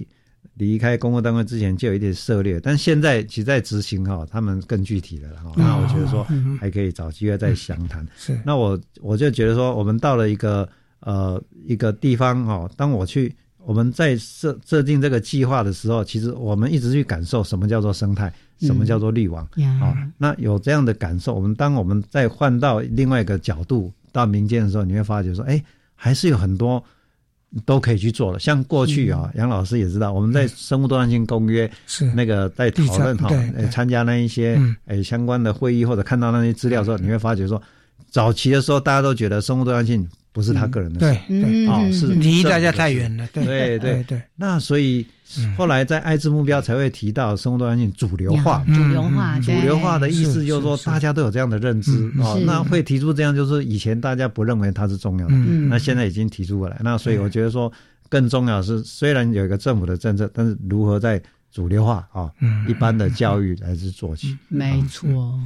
离开公共单位之前就有一点涉猎，但现在其实在执行哈，他们更具体了哈。那我觉得说还可以找机会再详谈。是，那我我就觉得说，我们到了一个呃一个地方哈，当我去我们在设设定这个计划的时候，其实我们一直去感受什么叫做生态，什么叫做绿网啊。那有这样的感受，我们当我们再换到另外一个角度到民间的时候，你会发觉说，哎，还是有很多。都可以去做了，像过去啊，杨老师也知道，我们在生物多样性公约是。那个在讨论哈，参加那一些诶相关的会议或者看到那些资料的时候，你会发觉说，早期的时候大家都觉得生物多样性不是他个人的事，对，哦是离大家太远了，对对对，那所以。后来在爱之目标才会提到生物多样性主流化，主流化，主流化的意思就是说大家都有这样的认知哦，那会提出这样就是以前大家不认为它是重要的，那现在已经提出过来，那所以我觉得说更重要是虽然有一个政府的政策，但是如何在主流化啊，一般的教育来是做起，没错。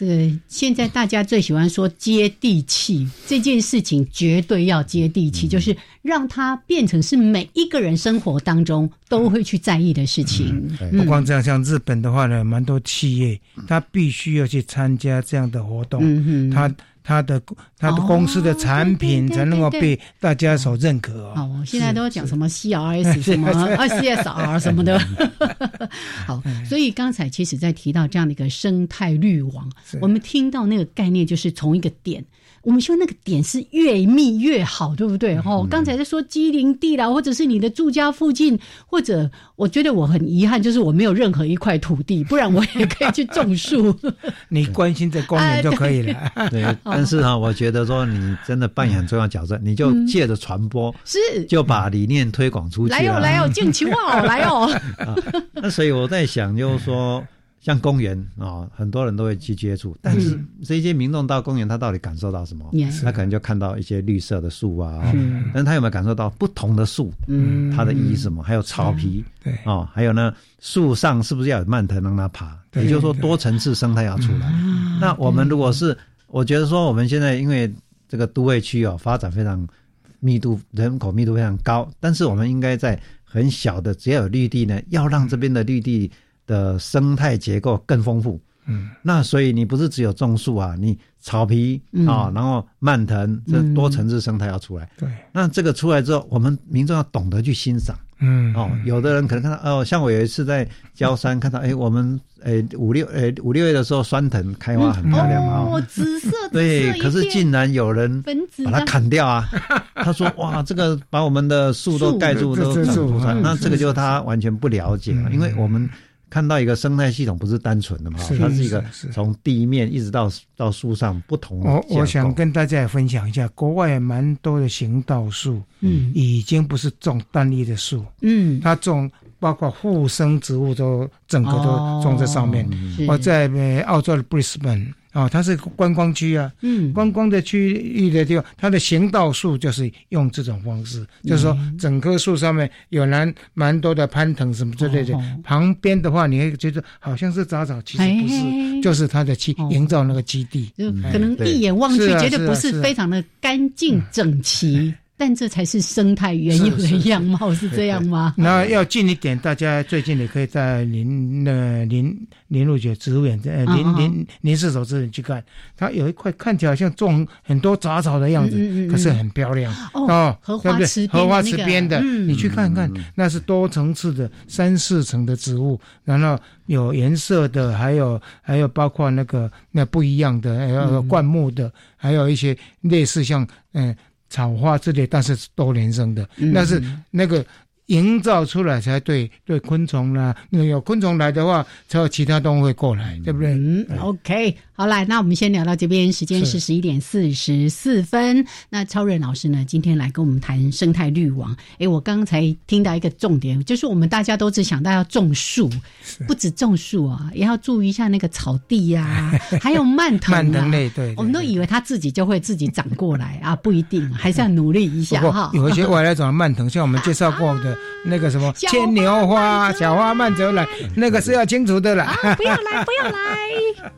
这个现在大家最喜欢说接地气这件事情，绝对要接地气，就是让它变成是每一个人生活当中都会去在意的事情。不光这样，像日本的话呢，蛮多企业他必须要去参加这样的活动，他。他的他的公司的产品才能够被大家所认可哦。现在都要讲什么 CRS 什么啊 CSR 什么的。好，所以刚才其实在提到这样的一个生态滤网，我们听到那个概念就是从一个点。我们说那个点是越密越好，对不对？哦，刚才在说机林地啦，或者是你的住家附近，或者我觉得我很遗憾，就是我没有任何一块土地，不然我也可以去种树。你关心这公园就可以了。对，但是哈，我觉得说你真的扮演很重要角色，你就借着传播，是就把理念推广出去。来哦，来哦，敬请哦，来哦。那所以我在想，就是说。像公园啊，很多人都会去接触，但是这些民众到公园，他到底感受到什么？他可能就看到一些绿色的树啊，但他有没有感受到不同的树？嗯，它的意义是什么？还有草皮，对哦，还有呢，树上是不是要有蔓藤让它爬？也就是说，多层次生态要出来。那我们如果是，我觉得说，我们现在因为这个都会区哦，发展非常密度，人口密度非常高，但是我们应该在很小的只要有绿地呢，要让这边的绿地。的生态结构更丰富，嗯，那所以你不是只有种树啊，你草皮啊，然后蔓藤，这多层次生态要出来。对，那这个出来之后，我们民众要懂得去欣赏，嗯，哦，有的人可能看到，哦，像我有一次在焦山看到，哎，我们哎五六哎五六月的时候，酸藤开花很漂亮啊，哦，紫色，对，可是竟然有人把它砍掉啊，他说哇，这个把我们的树都盖住，都长不出那这个就是他完全不了解了，因为我们。看到一个生态系统不是单纯的嘛？它是一个从地面一直到到树上不同。我我想跟大家也分享一下，国外蛮多的行道树，嗯，已经不是种单一的树，嗯，它种包括附生植物都整个都种在上面。我在澳洲的 Brisbane。啊，它是观光区啊，嗯，观光的区域的地方，它的行道树就是用这种方式，就是说整棵树上面有蛮蛮多的攀藤什么之类的，旁边的话你会觉得好像是杂草，其实不是，就是它的基营造那个基地，就可能一眼望去觉得不是非常的干净整齐。但这才是生态原有的样貌，是这样吗？那要近一点，大家最近也可以在林那林林路姐植物园呃林林林氏手之园去看，它有一块看起来像种很多杂草的样子，可是很漂亮。哦，荷花池荷花池边的，你去看看，那是多层次的三四层的植物，然后有颜色的，还有还有包括那个那不一样的，还有灌木的，还有一些类似像嗯。草花之类，但是多年生的，那是那个。营造出来才对，对昆虫啦，那有昆虫来的话，才有其他动物会过来，对不对？嗯，OK，好来，那我们先聊到这边，时间是十一点四十四分。那超人老师呢，今天来跟我们谈生态绿网。哎，我刚才听到一个重点，就是我们大家都只想到要种树，不止种树啊，也要注意一下那个草地呀，还有蔓藤蔓藤类，对，我们都以为它自己就会自己长过来啊，不一定，还是要努力一下哈。有一些外来种的蔓藤，像我们介绍过的。那个什么牵牛花、小花慢走来，那个是要清除的了。不要来，不要来。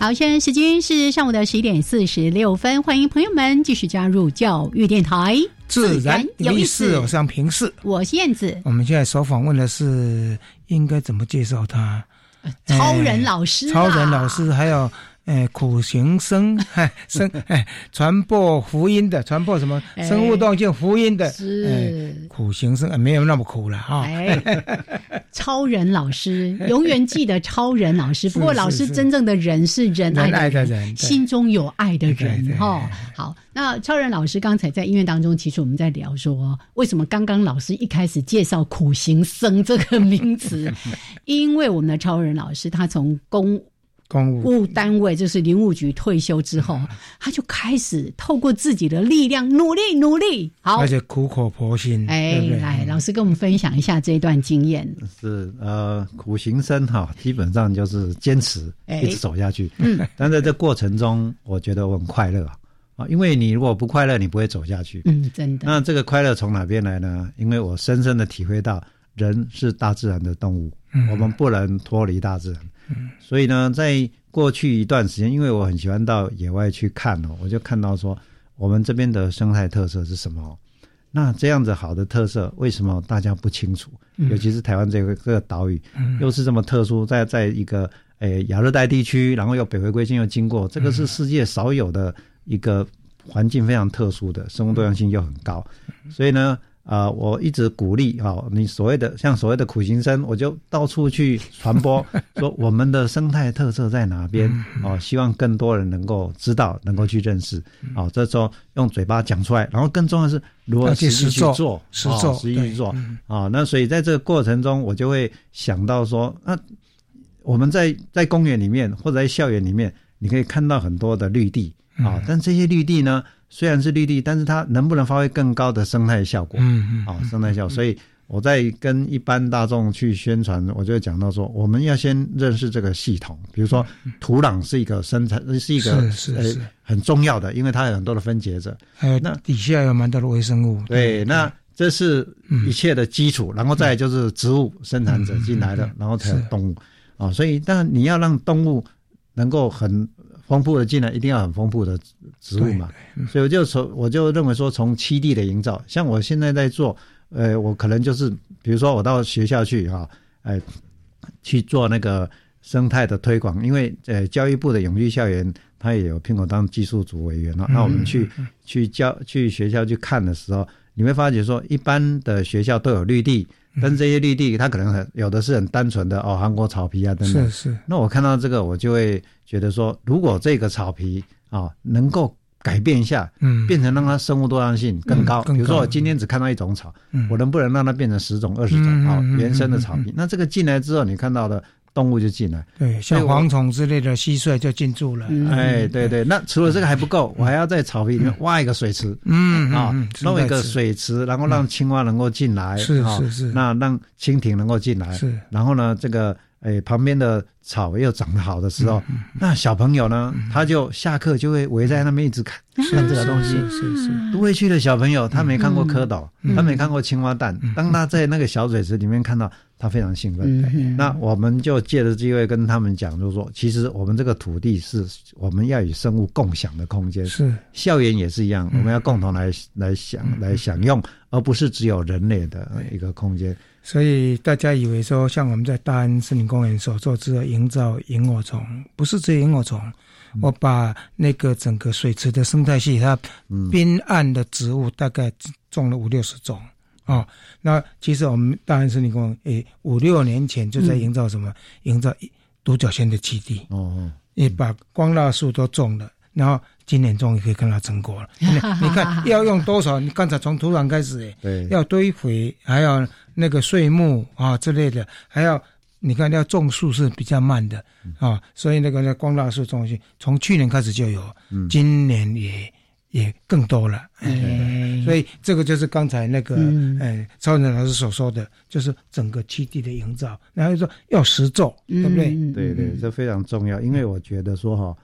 好，现在时间是上午的十一点四十六分，欢迎朋友们继续加入教育电台，自然有意思，我上平视，我是燕子。我们现在所访问的是应该怎么介绍他？超人老师，超人老师，还有。哎，苦行僧，哎，生哎，传播福音的，传播什么生物动静福音的，是苦行僧，没有那么苦了啊。超人老师，永远记得超人老师。不过，老师真正的人是仁爱的人，心中有爱的人哈。好，那超人老师刚才在音乐当中，其实我们在聊说，为什么刚刚老师一开始介绍苦行僧这个名词？因为我们的超人老师他从公。公务单位就是林务局退休之后，他就开始透过自己的力量努力努力，好，而且苦口婆心。哎，来，老师跟我们分享一下这一段经验。是呃，苦行僧哈，基本上就是坚持一直走下去。嗯，但在这过程中，我觉得我很快乐啊，因为你如果不快乐，你不会走下去。嗯，真的。那这个快乐从哪边来呢？因为我深深的体会到，人是大自然的动物，我们不能脱离大自然。所以呢，在过去一段时间，因为我很喜欢到野外去看哦，我就看到说，我们这边的生态特色是什么？那这样子好的特色，为什么大家不清楚？尤其是台湾这个这个岛屿，又是这么特殊，在在一个诶亚热带地区，然后又北回归线又经过，这个是世界少有的一个环境非常特殊的，生物多样性又很高，所以呢。啊，我一直鼓励啊，你所谓的像所谓的苦行僧，我就到处去传播，说我们的生态特色在哪边哦，希望更多人能够知道，能够去认识。哦，这时候用嘴巴讲出来，然后更重要的是如何实际去做，实做，实际去做。啊，那所以在这个过程中，我就会想到说，那我们在在公园里面或者在校园里面，你可以看到很多的绿地啊，但这些绿地呢？虽然是绿地，但是它能不能发挥更高的生态效果？嗯嗯，好，生态效果。所以我在跟一般大众去宣传，我就讲到说，我们要先认识这个系统，比如说土壤是一个生产，是一个是是很重要的，因为它有很多的分解者，还有那底下有蛮多的微生物。对，那这是一切的基础，然后再就是植物生产者进来的，然后才有动物啊。所以，但你要让动物能够很。丰富的进来，一定要很丰富的植物嘛，所以我就从我就认为说，从七地的营造，像我现在在做，呃，我可能就是，比如说我到学校去哈，哎，去做那个生态的推广，因为呃，教育部的永续校园，他也有聘我当技术组委员了，那我们去去教去学校去看的时候，你会发觉说，一般的学校都有绿地。但这些绿地，它可能很有的是很单纯的哦，韩国草皮啊等等。是是。那我看到这个，我就会觉得说，如果这个草皮啊能够改变一下，嗯，变成让它生物多样性更高，比如说我今天只看到一种草，我能不能让它变成十种、二十种啊原生的草皮？那这个进来之后，你看到的。动物就进来，对，像蝗虫之类的蟋蟀就进驻了。哎，对对，那除了这个还不够，我还要在草皮里面挖一个水池，嗯啊，弄一个水池，然后让青蛙能够进来，是是是，那让蜻蜓能够进来，是，然后呢，这个。哎，旁边的草又长得好的时候，那小朋友呢，他就下课就会围在那边一直看看这个东西。是是，都会去的小朋友，他没看过蝌蚪，他没看过青蛙蛋。当他在那个小水池里面看到，他非常兴奋。那我们就借着机会跟他们讲，就是说，其实我们这个土地是我们要与生物共享的空间。是，校园也是一样，我们要共同来来享来享用，而不是只有人类的一个空间。所以大家以为说，像我们在大安森林公园所做这个营造萤火虫，不是只有萤火虫，我把那个整个水池的生态系，它边岸的植物大概种了五六十种啊。那其实我们大安森林公园，诶，五六年前就在营造什么？营造独角仙的基地哦，也把光蜡树都种了，然后。今年终于可以 看到成果了。你看要用多少？你刚才从土壤开始，对，要堆肥，还要那个碎木啊之类的，还要你看要种树是比较慢的啊，所以那个那光大树中心，从去年开始就有，今年也也更多了。所以这个就是刚才那个呃超人老师所说的，就是整个基地的营造，然后说要实做，对不对？对对，这非常重要，因为我觉得说哈。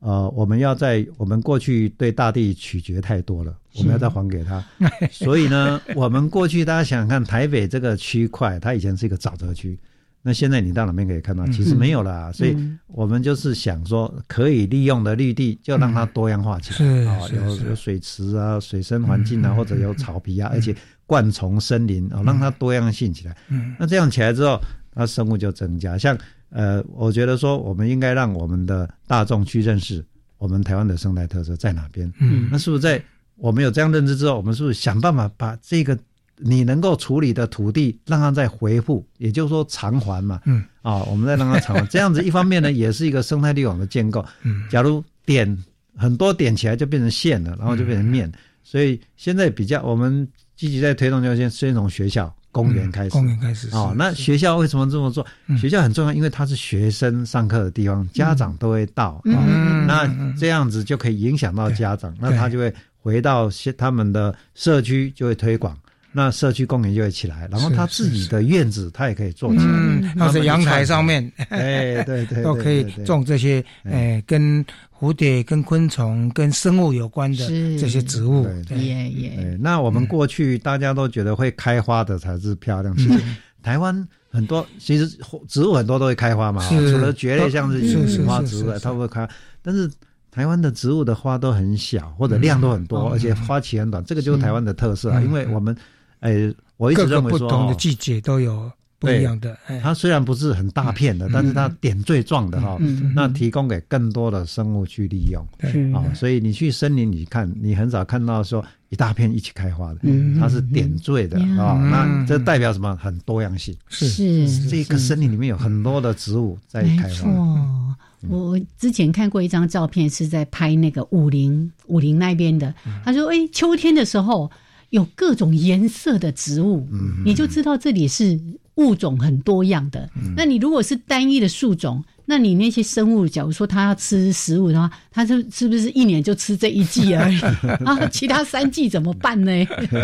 呃，我们要在我们过去对大地取决太多了，我们要再还给他。所以呢，我们过去大家想想看，台北这个区块，它以前是一个沼泽区，那现在你到哪边可以看到，其实没有了。所以我们就是想说，可以利用的绿地，就让它多样化起来。啊，有有水池啊、水生环境啊，或者有草皮啊，而且灌丛森林啊，让它多样性起来。那这样起来之后，它生物就增加，像。呃，我觉得说，我们应该让我们的大众去认识我们台湾的生态特色在哪边。嗯，那是不是在我们有这样认知之后，我们是不是想办法把这个你能够处理的土地让它再回复，也就是说偿还嘛？嗯，啊，我们再让它偿还，这样子一方面呢，也是一个生态利网的建构。嗯，假如点很多点起来就变成线了，然后就变成面，所以现在比较我们积极在推动，就先先从学校。公园开始，公园开始哦。那学校为什么这么做？学校很重要，因为它是学生上课的地方，家长都会到。嗯，那这样子就可以影响到家长，那他就会回到他们的社区，就会推广。那社区公园就会起来，然后他自己的院子他也可以做起来，或者阳台上面，哎，对 对，都可以种这些，哎，跟蝴蝶、跟昆虫、跟生物有关的这些植物。也也。那我们过去大家都觉得会开花的才是漂亮，其实台湾很多其实植物很多都会开花嘛，除了蕨类像是樱花植物它会开，但是台湾的植物的花都很小，或者量都很多，而且花期很短，这个就是台湾的特色啊，因为我们。哎，我一直认为说，不同的季节都有不一样的。它虽然不是很大片的，但是它点缀状的哈，那提供给更多的生物去利用。啊，所以你去森林里看，你很少看到说一大片一起开花的，它是点缀的啊。那这代表什么？很多样性。是这个森林里面有很多的植物在开花。我之前看过一张照片，是在拍那个武陵武陵那边的。他说：“哎，秋天的时候。”有各种颜色的植物，你就知道这里是物种很多样的。那你如果是单一的树种，那你那些生物，假如说它要吃食物的话，它是是不是一年就吃这一季而已 啊？其他三季怎么办呢？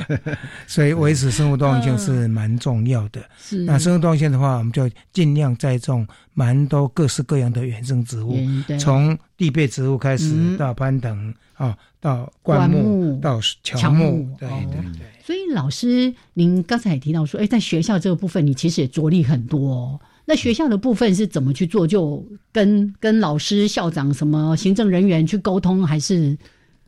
所以维持生物多样性是蛮重要的。是那生物多样性的话，我们就尽量栽种蛮多各式各样的原生植物，从地被植物开始到攀藤啊，到灌木，到乔木，对对对。所以老师，您刚才也提到说，哎，在学校这个部分，你其实也着力很多。那学校的部分是怎么去做？就跟跟老师、校长、什么行政人员去沟通，还是？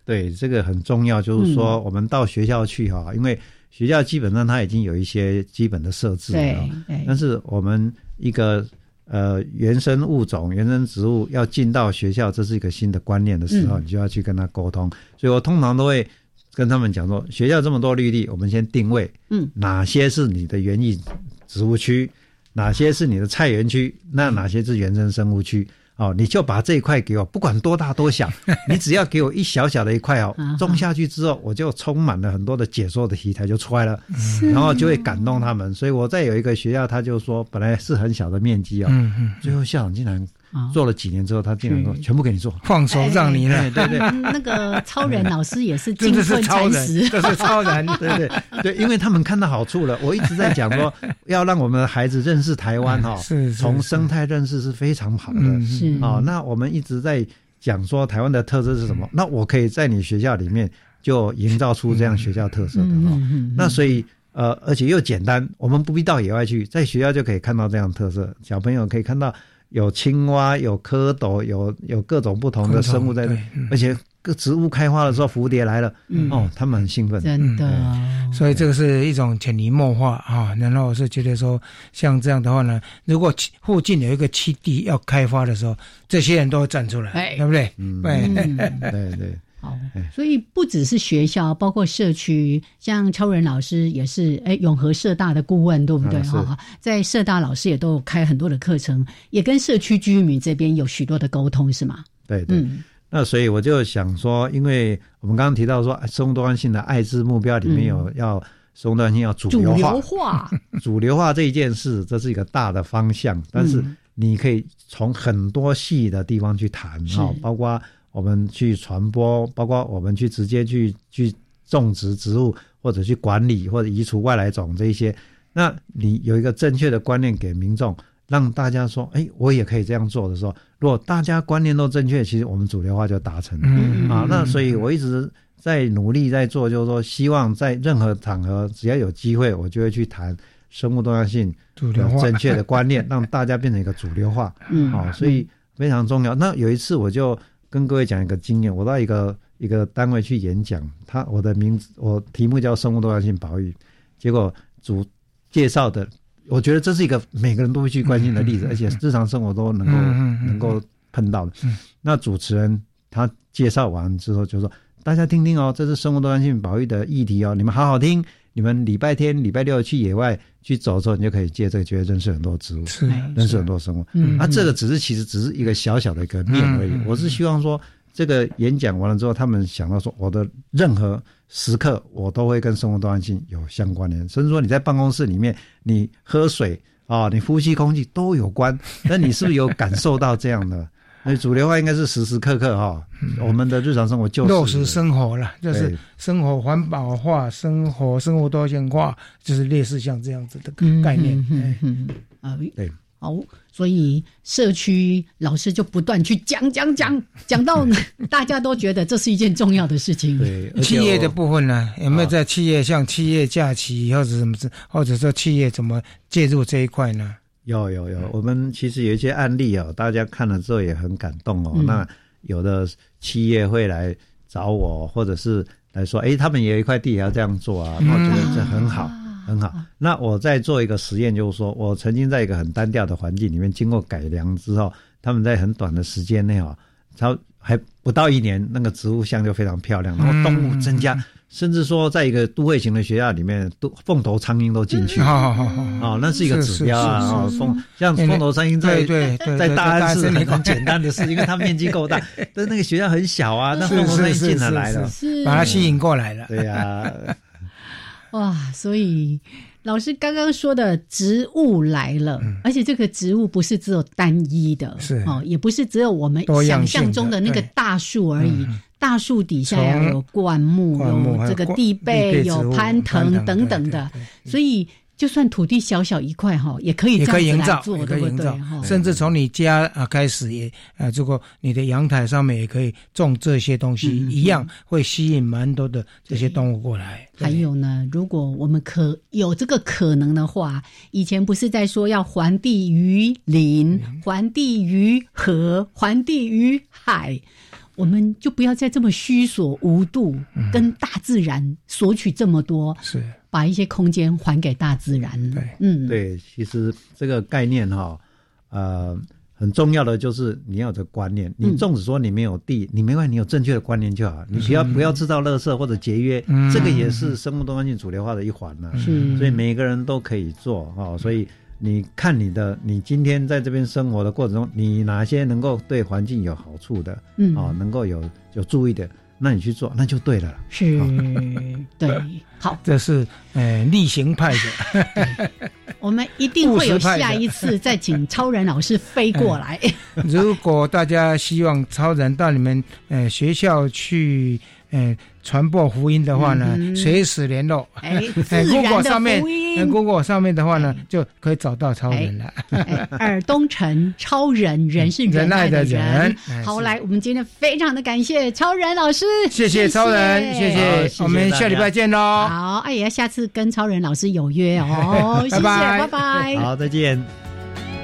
对，这个很重要。就是说，我们到学校去哈，因为学校基本上它已经有一些基本的设置了。但是我们一个呃原生物种、原生植物要进到学校，这是一个新的观念的时候，你就要去跟他沟通。所以我通常都会跟他们讲说，学校这么多绿地，我们先定位，嗯，哪些是你的园艺植物区。哪些是你的菜园区？那哪些是原生生物区？哦，你就把这一块给我，不管多大多小，你只要给我一小小的一块哦，种下去之后，我就充满了很多的解说的题材就出来了，然后就会感动他们。所以我在有一个学校，他就说本来是很小的面积哦，最后校长竟然。做了几年之后，他竟然说全部给你做，放手让你了。对对，那个超人 老师也是精分蚕食，这是超人。对对 对，因为他们看到好处了。我一直在讲说，要让我们的孩子认识台湾哈，是从生态认识是非常好的。是啊，那我们一直在讲说台湾的特色是什么？那我可以在你学校里面就营造出这样学校特色的哈。那所以呃，而且又简单，我们不必到野外去，在学校就可以看到这样特色。小朋友可以看到。有青蛙，有蝌蚪，有有各种不同的生物在，而且各植物开花的时候，蝴蝶来了，哦，他们很兴奋，真的。所以这个是一种潜移默化啊。然后我是觉得说，像这样的话呢，如果附近有一个基地要开发的时候，这些人都会站出来，对不对？对对对。所以不只是学校，包括社区，像超人老师也是，哎，永和社大的顾问，对不对？哈，在社大老师也都开很多的课程，也跟社区居民这边有许多的沟通，是吗？对对。那所以我就想说，因为我们刚刚提到说，松端性的爱之目标里面有要松端性要主流化，主流化。这一件事，这是一个大的方向，但是你可以从很多细的地方去谈哈，包括。我们去传播，包括我们去直接去去种植植物，或者去管理或者移除外来种这一些，那你有一个正确的观念给民众，让大家说，哎，我也可以这样做的时候，如果大家观念都正确，其实我们主流化就达成了啊。那所以我一直在努力在做，就是说，希望在任何场合，只要有机会，我就会去谈生物多样性主流正确的观念，让大家变成一个主流化。嗯，好，所以非常重要。那有一次我就。跟各位讲一个经验，我到一个一个单位去演讲，他我的名字我题目叫生物多样性保育，结果主介绍的，我觉得这是一个每个人都会去关心的例子，而且日常生活都能够能够碰到的。那主持人他介绍完之后就说：“大家听听哦，这是生物多样性保育的议题哦，你们好好听。你们礼拜天、礼拜六去野外去走之后，你就可以借这个机会认识很多植物，是认识很多生物。啊，这个只是其实只是一个小小的一个面而已。我是希望说，这个演讲完了之后，他们想到说，我的任何时刻我都会跟生物多样性有相关联。甚至说你在办公室里面，你喝水啊，你呼吸空气都有关。那你是不是有感受到这样的？那主流化应该是时时刻刻哈，我们的日常生活就是落实生活了，就是生活环保化、生活生活多元化，就是类似像这样子的概念。啊，对，好，所以社区老师就不断去讲讲讲，讲到大家都觉得这是一件重要的事情。对，企业的部分呢，有没有在企业像企业假期或者什么，或者说企业怎么介入这一块呢？有有有，我们其实有一些案例哦，大家看了之后也很感动哦。那有的企业会来找我，或者是来说，哎，他们也有一块地也要这样做啊，我觉得这很好，很好。那我在做一个实验，就是说我曾经在一个很单调的环境里面经过改良之后，他们在很短的时间内啊，超还不到一年，那个植物像就非常漂亮，然后动物增加。甚至说，在一个都会型的学校里面，都凤头苍蝇都进去，哦，那是一个指标啊。哦凤像凤头苍蝇在对在大安是 很简单的事，因为它面积够大，但那个学校很小啊，那凤头苍蝇进来了，把它吸引过来了。对呀，哇，所以。老师刚刚说的植物来了，而且这个植物不是只有单一的，是哦，也不是只有我们想象中的那个大树而已。大树底下要有灌木，有这个地被，有攀藤等等的，所以。就算土地小小一块哈，也可以也可以营造，也可以营造，甚至从你家啊开始也啊，如果你的阳台上面也可以种这些东西，一样会吸引蛮多的这些动物过来。还有呢，如果我们可有这个可能的话，以前不是在说要还地于林，还地于河，还地于海。我们就不要再这么虚索无度，跟大自然索取这么多，是把一些空间还给大自然。对，嗯，对，其实这个概念哈，呃，很重要的就是你要有这个观念。你纵使说你没有地，你没关系，你有正确的观念就好。你不要不要制造垃圾或者节约，这个也是生物多样性主流化的一环呢。是，所以每个人都可以做哈。所以。你看你的，你今天在这边生活的过程中，你哪些能够对环境有好处的，嗯，哦，能够有有注意的，那你去做，那就对了。是，对，好，这是呃例行派的，我们一定会有下一次再请超人老师飞过来。如果大家希望超人到你们呃学校去，呃。传播福音的话呢，随时联络。哎，在 Google 上面的话呢，就可以找到超人了。尔东城超人，人是仁爱的人。好，来，我们今天非常的感谢超人老师。谢谢超人，谢谢。我们下礼拜见喽。好，哎呀，下次跟超人老师有约哦。谢谢，拜拜。好，再见。